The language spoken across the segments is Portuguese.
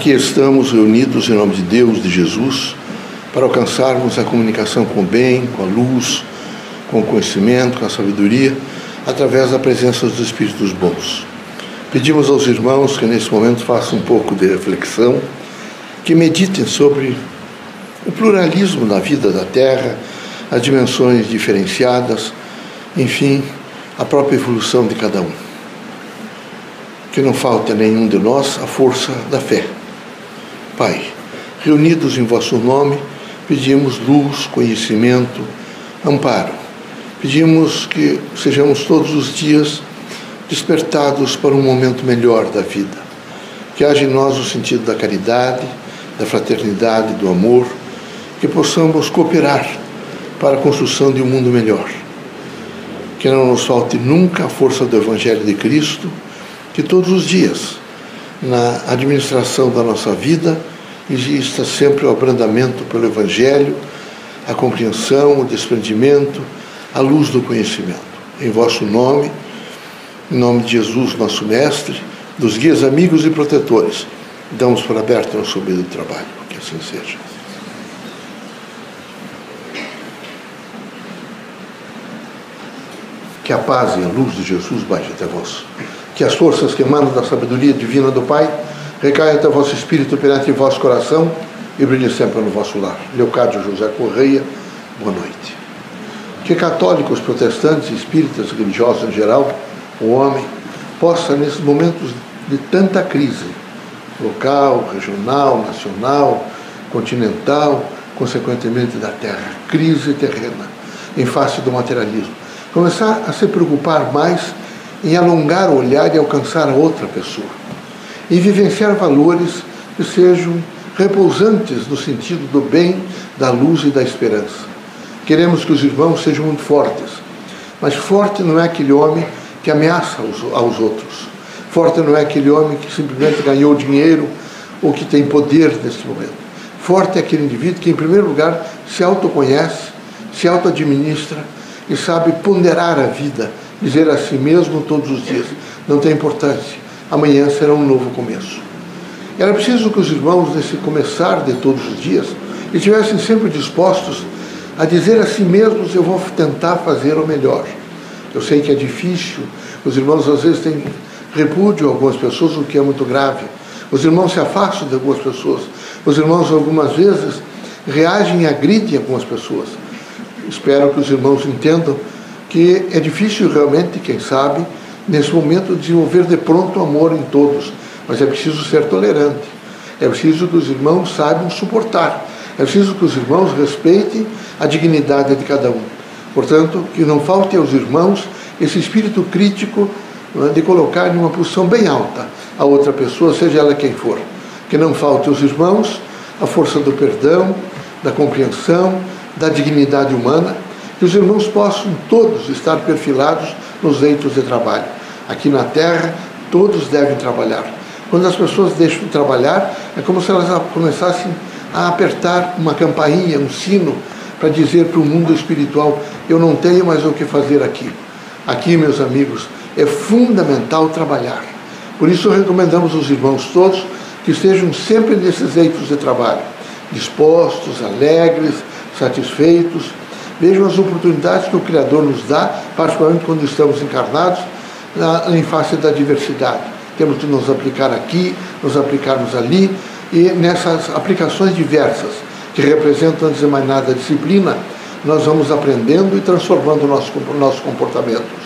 Aqui estamos reunidos em nome de Deus, de Jesus, para alcançarmos a comunicação com o bem, com a luz, com o conhecimento, com a sabedoria, através da presença dos Espíritos bons. Pedimos aos irmãos que nesse momento façam um pouco de reflexão, que meditem sobre o pluralismo na vida da Terra, as dimensões diferenciadas, enfim, a própria evolução de cada um. Que não falte a nenhum de nós a força da fé. Pai, reunidos em vosso nome, pedimos luz, conhecimento, amparo. Pedimos que sejamos todos os dias despertados para um momento melhor da vida. Que haja em nós o sentido da caridade, da fraternidade, do amor, que possamos cooperar para a construção de um mundo melhor. Que não nos falte nunca a força do Evangelho de Cristo, que todos os dias, na administração da nossa vida, exista sempre o abrandamento pelo Evangelho, a compreensão, o desprendimento, a luz do conhecimento. Em vosso nome, em nome de Jesus, nosso Mestre, dos guias amigos e protetores, damos por aberto nosso meio de trabalho. Que assim seja. Que a paz e a luz de Jesus baixe até vós. Que as forças que emanam da sabedoria divina do Pai recaia até o vosso espírito, perante em vosso coração e brilhe sempre no vosso lar. Leocádio José Correia, boa noite. Que católicos, protestantes, espíritas, religiosos em geral, o homem, possa, nesses momentos de tanta crise, local, regional, nacional, continental, consequentemente da terra, crise terrena, em face do materialismo, começar a se preocupar mais em alongar o olhar e alcançar a outra pessoa e vivenciar valores que sejam repousantes no sentido do bem, da luz e da esperança. Queremos que os irmãos sejam muito fortes, mas forte não é aquele homem que ameaça aos, outros. Forte não é aquele homem que simplesmente ganhou dinheiro ou que tem poder nesse momento. Forte é aquele indivíduo que, em primeiro lugar, se autoconhece, se auto-administra e sabe ponderar a vida, dizer a si mesmo todos os dias: não tem importância, amanhã será um novo começo. Era preciso que os irmãos, nesse começar de todos os dias, estivessem sempre dispostos a dizer a si mesmos: eu vou tentar fazer o melhor. Eu sei que é difícil, os irmãos às vezes têm repúdio a algumas pessoas, o que é muito grave. Os irmãos se afastam de algumas pessoas. Os irmãos, algumas vezes, reagem e agridem algumas pessoas. Espero que os irmãos entendam que é difícil realmente, quem sabe, nesse momento, desenvolver de pronto amor em todos, mas é preciso ser tolerante. É preciso que os irmãos saibam suportar. É preciso que os irmãos respeitem a dignidade de cada um. Portanto, que não falte aos irmãos esse espírito crítico é, de colocar em uma posição bem alta a outra pessoa, seja ela quem for. Que não falte aos irmãos a força do perdão, da compreensão, da dignidade humana, que os irmãos possam todos estar perfilados nos leitos de trabalho. Aqui na Terra, todos devem trabalhar. Quando as pessoas deixam de trabalhar, é como se elas começassem a apertar uma campainha, um sino, para dizer para o mundo espiritual: eu não tenho mais o que fazer aqui. Aqui, meus amigos, é fundamental trabalhar. Por isso, recomendamos aos irmãos todos que estejam sempre nesses leitos de trabalho, dispostos, alegres, satisfeitos. Vejam as oportunidades que o Criador nos dá, particularmente quando estamos encarnados, na, em face da diversidade. Temos que nos aplicar aqui, nos aplicarmos ali, e nessas aplicações diversas, que representam, antes de mais nada, a disciplina, nós vamos aprendendo e transformando nossos nosso comportamentos.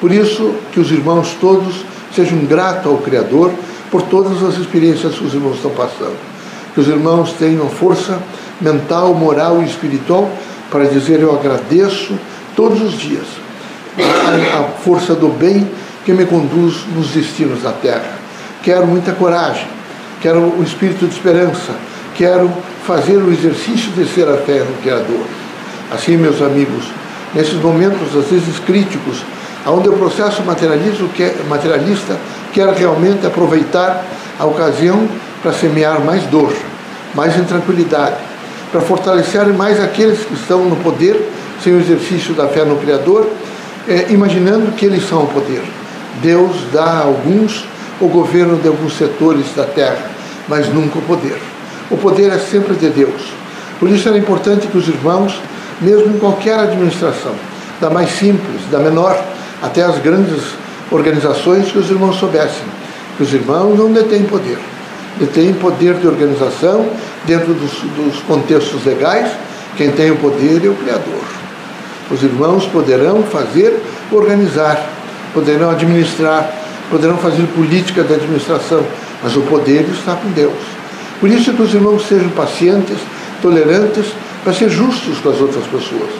Por isso, que os irmãos todos sejam gratos ao Criador por todas as experiências que os irmãos estão passando. Que os irmãos tenham força mental, moral e espiritual para dizer: Eu agradeço todos os dias a, a força do bem que me conduz nos destinos da terra. Quero muita coragem, quero o espírito de esperança, quero fazer o exercício de ser a fé no Criador. Assim, meus amigos, nesses momentos, às vezes críticos, onde o processo materialista quer realmente aproveitar a ocasião para semear mais dor, mais intranquilidade, para fortalecer mais aqueles que estão no poder sem o exercício da fé no Criador, é, imaginando que eles são o poder. Deus dá a alguns o governo de alguns setores da terra, mas nunca o poder. O poder é sempre de Deus. Por isso era importante que os irmãos, mesmo em qualquer administração, da mais simples, da menor, até as grandes organizações, que os irmãos soubessem que os irmãos não detêm poder. Detêm poder de organização dentro dos, dos contextos legais. Quem tem o poder é o Criador. Os irmãos poderão fazer, organizar, poderão administrar, poderão fazer política de administração, mas o poder está com Deus. Por isso que os irmãos sejam pacientes, tolerantes, para ser justos com as outras pessoas.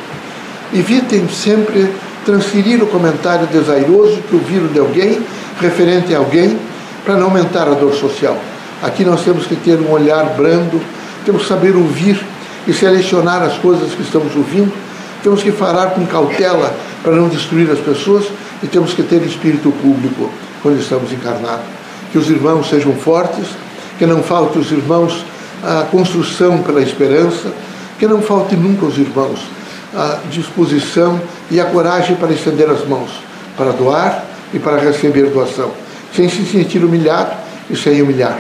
Evitem sempre transferir o comentário desairoso que ouviram de alguém, referente a alguém, para não aumentar a dor social. Aqui nós temos que ter um olhar brando, temos que saber ouvir e selecionar as coisas que estamos ouvindo, temos que falar com cautela para não destruir as pessoas e temos que ter espírito público quando estamos encarnados. Que os irmãos sejam fortes, que não falte os irmãos a construção pela esperança, que não falte nunca os irmãos a disposição e a coragem para estender as mãos, para doar e para receber doação, sem se sentir humilhado e sem humilhar.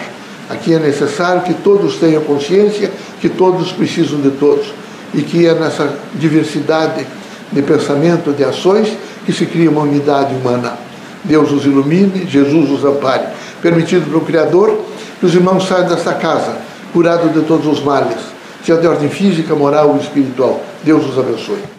Aqui é necessário que todos tenham consciência que todos precisam de todos e que é nessa diversidade de pensamento, de ações, que se cria uma unidade humana. Deus os ilumine, Jesus os ampare. Permitido pelo Criador que os irmãos saiam desta casa curados de todos os males, seja de ordem física, moral ou espiritual. Deus os abençoe.